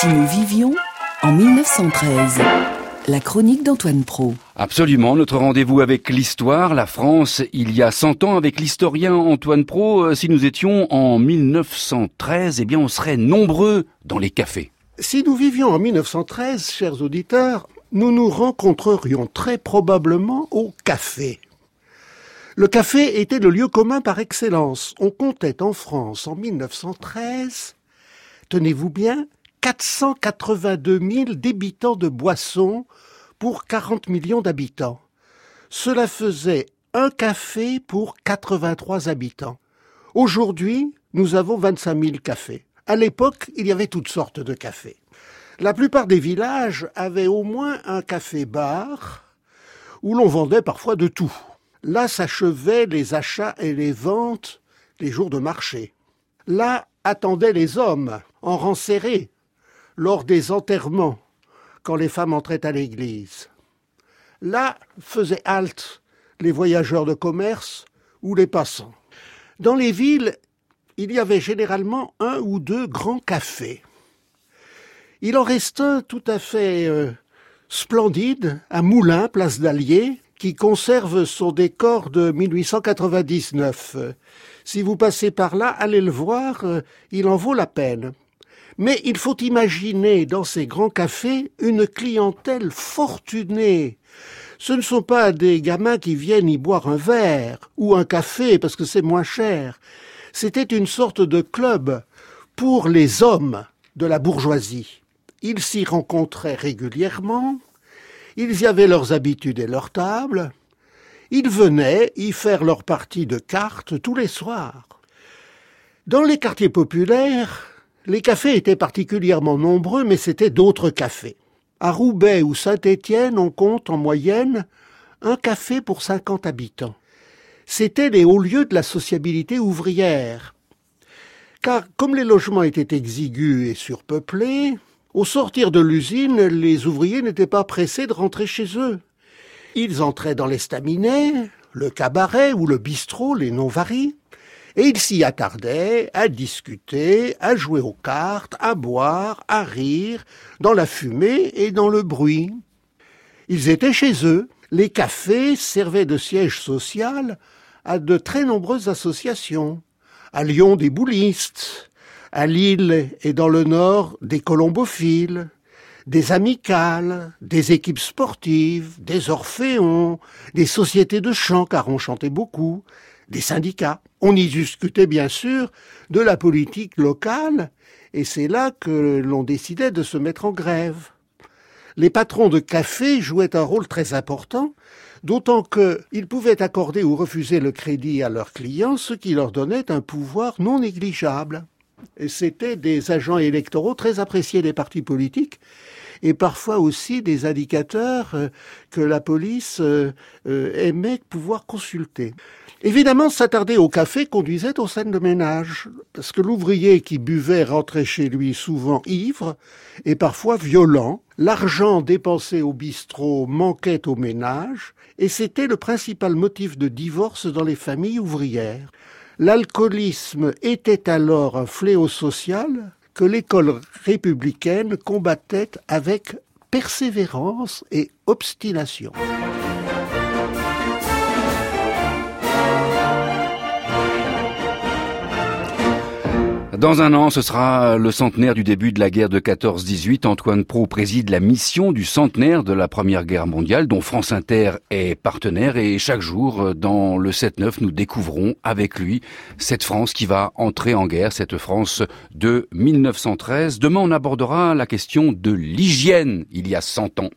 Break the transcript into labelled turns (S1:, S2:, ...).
S1: Si nous vivions en 1913. La chronique d'Antoine Pro.
S2: Absolument, notre rendez-vous avec l'histoire, la France, il y a 100 ans avec l'historien Antoine Pro. Euh, si nous étions en 1913, eh bien on serait nombreux dans les cafés.
S3: Si nous vivions en 1913, chers auditeurs, nous nous rencontrerions très probablement au café. Le café était le lieu commun par excellence. On comptait en France en 1913, tenez-vous bien, 482 000 débitants de boissons pour 40 millions d'habitants. Cela faisait un café pour 83 habitants. Aujourd'hui, nous avons 25 000 cafés. À l'époque, il y avait toutes sortes de cafés. La plupart des villages avaient au moins un café-bar où l'on vendait parfois de tout. Là s'achevaient les achats et les ventes les jours de marché. Là attendaient les hommes en rang serré lors des enterrements, quand les femmes entraient à l'église. Là faisaient halte les voyageurs de commerce ou les passants. Dans les villes, il y avait généralement un ou deux grands cafés. Il en reste un tout à fait euh, splendide à Moulins, place d'Allier, qui conserve son décor de 1899. Si vous passez par là, allez le voir, euh, il en vaut la peine. Mais il faut imaginer dans ces grands cafés une clientèle fortunée. Ce ne sont pas des gamins qui viennent y boire un verre ou un café parce que c'est moins cher. C'était une sorte de club pour les hommes de la bourgeoisie. Ils s'y rencontraient régulièrement, ils y avaient leurs habitudes et leurs tables, ils venaient y faire leur partie de cartes tous les soirs. Dans les quartiers populaires, les cafés étaient particulièrement nombreux, mais c'était d'autres cafés. À Roubaix ou Saint-Étienne, on compte en moyenne un café pour 50 habitants. C'étaient les hauts lieux de la sociabilité ouvrière. Car comme les logements étaient exigus et surpeuplés, au sortir de l'usine, les ouvriers n'étaient pas pressés de rentrer chez eux. Ils entraient dans l'estaminet, le cabaret ou le bistrot, les noms varient, et ils s'y attardaient à discuter, à jouer aux cartes, à boire, à rire, dans la fumée et dans le bruit. Ils étaient chez eux. Les cafés servaient de siège social à de très nombreuses associations. À Lyon, des boulistes. À Lille et dans le Nord, des colombophiles des amicales, des équipes sportives, des orphéons, des sociétés de chant, car on chantait beaucoup, des syndicats. On y discutait bien sûr de la politique locale, et c'est là que l'on décidait de se mettre en grève. Les patrons de café jouaient un rôle très important, d'autant qu'ils pouvaient accorder ou refuser le crédit à leurs clients, ce qui leur donnait un pouvoir non négligeable. C'était des agents électoraux très appréciés des partis politiques et parfois aussi des indicateurs euh, que la police euh, euh, aimait pouvoir consulter. Évidemment, s'attarder au café conduisait aux scènes de ménage, parce que l'ouvrier qui buvait rentrait chez lui souvent ivre et parfois violent. L'argent dépensé au bistrot manquait au ménage, et c'était le principal motif de divorce dans les familles ouvrières. L'alcoolisme était alors un fléau social que l'école républicaine combattait avec persévérance et obstination.
S2: Dans un an, ce sera le centenaire du début de la guerre de 14-18. Antoine Pro préside la mission du centenaire de la Première Guerre mondiale, dont France Inter est partenaire. Et chaque jour, dans le 7-9, nous découvrons avec lui cette France qui va entrer en guerre, cette France de 1913. Demain, on abordera la question de l'hygiène il y a 100 ans.